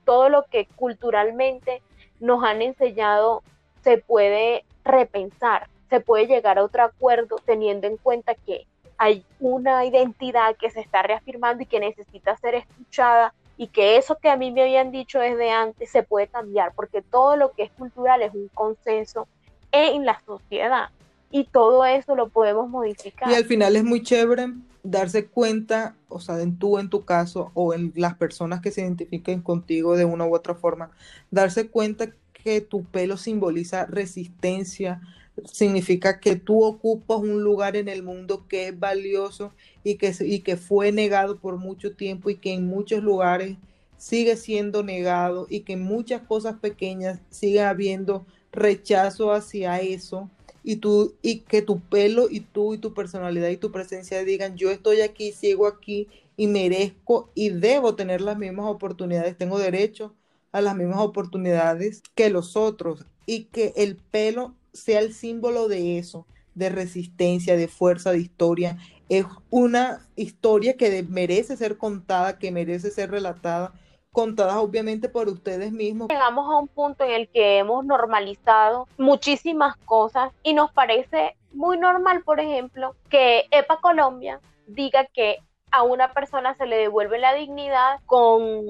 todo lo que culturalmente nos han enseñado se puede repensar se puede llegar a otro acuerdo teniendo en cuenta que hay una identidad que se está reafirmando y que necesita ser escuchada y que eso que a mí me habían dicho desde antes se puede cambiar, porque todo lo que es cultural es un consenso en la sociedad y todo eso lo podemos modificar. Y al final es muy chévere darse cuenta, o sea, en tú en tu caso o en las personas que se identifiquen contigo de una u otra forma, darse cuenta que tu pelo simboliza resistencia, significa que tú ocupas un lugar en el mundo que es valioso y que, y que fue negado por mucho tiempo y que en muchos lugares sigue siendo negado y que en muchas cosas pequeñas sigue habiendo rechazo hacia eso y tú y que tu pelo y tú y tu personalidad y tu presencia digan yo estoy aquí, sigo aquí y merezco y debo tener las mismas oportunidades, tengo derecho a las mismas oportunidades que los otros y que el pelo sea el símbolo de eso, de resistencia, de fuerza, de historia. Es una historia que merece ser contada, que merece ser relatada, contada obviamente por ustedes mismos. Llegamos a un punto en el que hemos normalizado muchísimas cosas y nos parece muy normal, por ejemplo, que EPA Colombia diga que a una persona se le devuelve la dignidad con,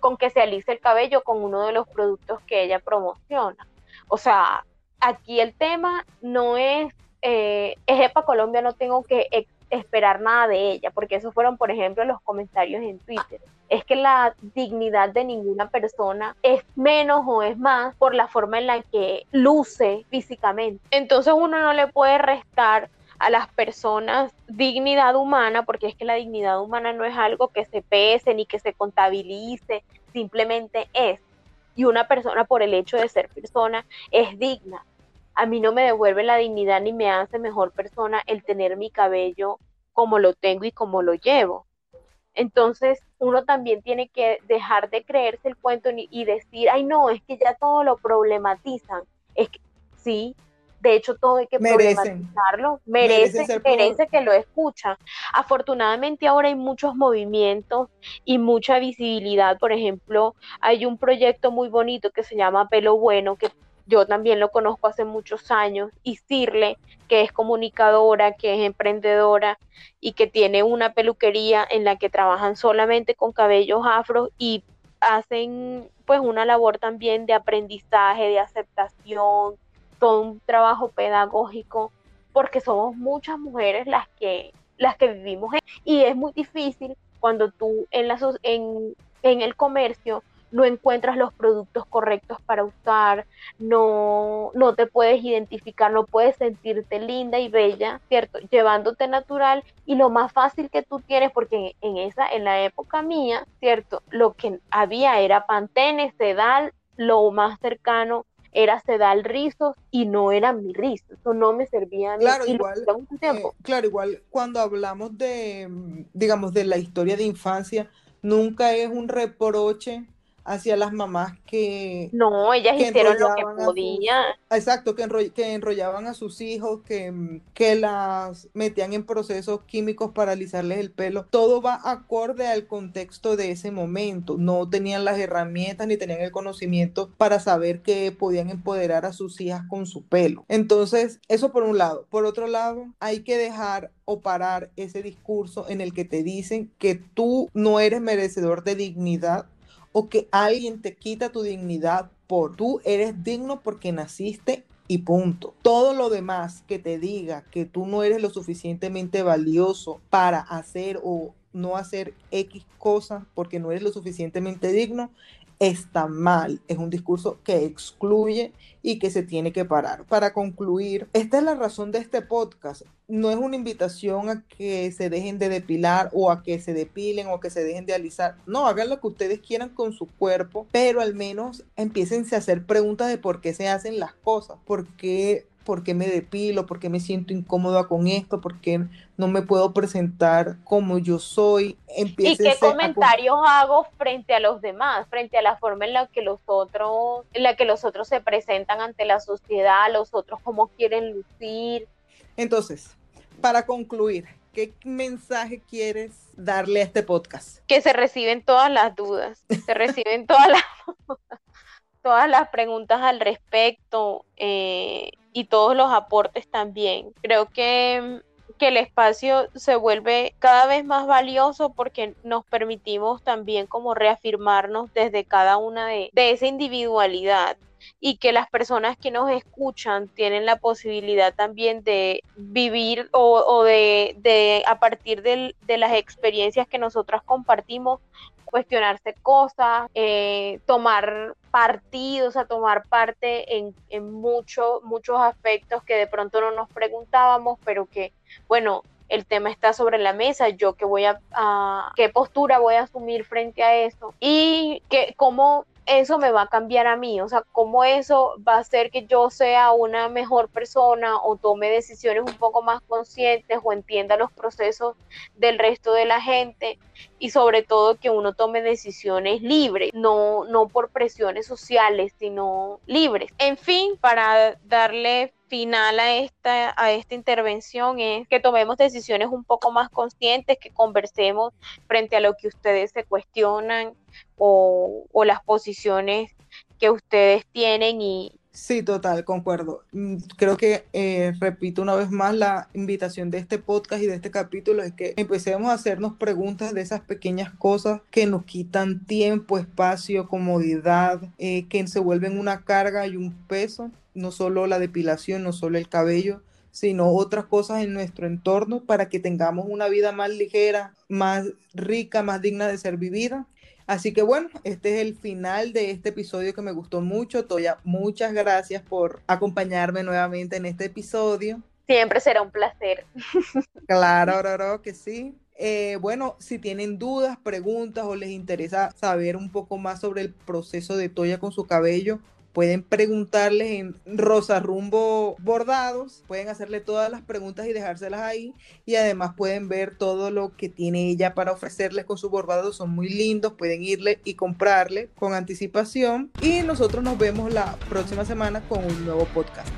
con que se alice el cabello con uno de los productos que ella promociona. O sea, aquí el tema no es, eh, es EPA Colombia, no tengo que esperar nada de ella, porque esos fueron, por ejemplo, los comentarios en Twitter. Es que la dignidad de ninguna persona es menos o es más por la forma en la que luce físicamente. Entonces uno no le puede restar a las personas dignidad humana, porque es que la dignidad humana no es algo que se pese ni que se contabilice, simplemente es. Y una persona por el hecho de ser persona es digna a mí no me devuelve la dignidad ni me hace mejor persona el tener mi cabello como lo tengo y como lo llevo. Entonces, uno también tiene que dejar de creerse el cuento y decir, ay, no, es que ya todo lo problematizan. Es que sí, de hecho, todo hay que problematizarlo. Merece, merece, que lo escuchan. Afortunadamente, ahora hay muchos movimientos y mucha visibilidad. Por ejemplo, hay un proyecto muy bonito que se llama Pelo Bueno, que yo también lo conozco hace muchos años, y Cirle, que es comunicadora, que es emprendedora y que tiene una peluquería en la que trabajan solamente con cabellos afro y hacen pues una labor también de aprendizaje, de aceptación, todo un trabajo pedagógico, porque somos muchas mujeres las que las que vivimos y es muy difícil cuando tú en, la, en, en el comercio no encuentras los productos correctos para usar, no, no te puedes identificar, no puedes sentirte linda y bella, ¿cierto? Llevándote natural y lo más fácil que tú tienes, porque en esa, en la época mía, ¿cierto? Lo que había era Pantene, Sedal, lo más cercano era sedal rizos y no era mi rizo, eso no me servía a mí. Claro, igual, eh, claro, igual cuando hablamos de, digamos, de la historia de infancia, nunca es un reproche hacia las mamás que... No, ellas hicieron lo que podían. exacto, que, que enrollaban a sus hijos, que, que las metían en procesos químicos para alisarles el pelo. Todo va acorde al contexto de ese momento. No tenían las herramientas ni tenían el conocimiento para saber que podían empoderar a sus hijas con su pelo. Entonces, eso por un lado. Por otro lado, hay que dejar o parar ese discurso en el que te dicen que tú no eres merecedor de dignidad o que alguien te quita tu dignidad por tú eres digno porque naciste y punto. Todo lo demás que te diga que tú no eres lo suficientemente valioso para hacer o no hacer X cosas porque no eres lo suficientemente digno, está mal, es un discurso que excluye y que se tiene que parar. Para concluir, esta es la razón de este podcast. No es una invitación a que se dejen de depilar o a que se depilen o que se dejen de alisar. No, hagan lo que ustedes quieran con su cuerpo, pero al menos empiecen a hacer preguntas de por qué se hacen las cosas, por qué por qué me depilo, por qué me siento incómoda con esto, por qué no me puedo presentar como yo soy. ¿Y qué comentarios hago frente a los demás, frente a la forma en la que los otros, en la que los otros se presentan ante la sociedad, los otros cómo quieren lucir? Entonces, para concluir, ¿qué mensaje quieres darle a este podcast? Que se reciben todas las dudas, se reciben todas las todas las preguntas al respecto. Eh, y todos los aportes también. Creo que, que el espacio se vuelve cada vez más valioso porque nos permitimos también como reafirmarnos desde cada una de, esa individualidad y que las personas que nos escuchan tienen la posibilidad también de vivir o, de, de, a partir de las experiencias que nosotras compartimos, cuestionarse cosas, eh, tomar partidos, a tomar parte en, en muchos aspectos que de pronto no nos preguntábamos, pero que, bueno, el tema está sobre la mesa, yo qué voy a, a, qué postura voy a asumir frente a eso y que cómo eso me va a cambiar a mí, o sea, cómo eso va a hacer que yo sea una mejor persona o tome decisiones un poco más conscientes o entienda los procesos del resto de la gente y sobre todo que uno tome decisiones libres, no, no por presiones sociales, sino libres. En fin, para darle final a esta, a esta intervención es que tomemos decisiones un poco más conscientes, que conversemos frente a lo que ustedes se cuestionan o, las posiciones que ustedes tienen y, Sí, total, concuerdo. Mm, creo que, eh, repito una vez más, la invitación de este podcast y de este capítulo es que empecemos a hacernos preguntas de esas pequeñas cosas que nos quitan tiempo, espacio, comodidad, eh, que se vuelven una carga y un peso no solo la depilación, no solo el cabello, sino otras cosas en nuestro entorno para que tengamos una vida más ligera, más rica, más digna de ser vivida. Así que bueno, este es el final de este episodio que me gustó mucho. Toya, muchas gracias por acompañarme nuevamente en este episodio. Siempre será un placer. Claro, claro que sí. Eh, bueno, si tienen dudas, preguntas o les interesa saber un poco más sobre el proceso de Toya con su cabello, pueden preguntarles en Rosa Rumbo Bordados, pueden hacerle todas las preguntas y dejárselas ahí y además pueden ver todo lo que tiene ella para ofrecerles con su bordado, son muy lindos, pueden irle y comprarle con anticipación y nosotros nos vemos la próxima semana con un nuevo podcast.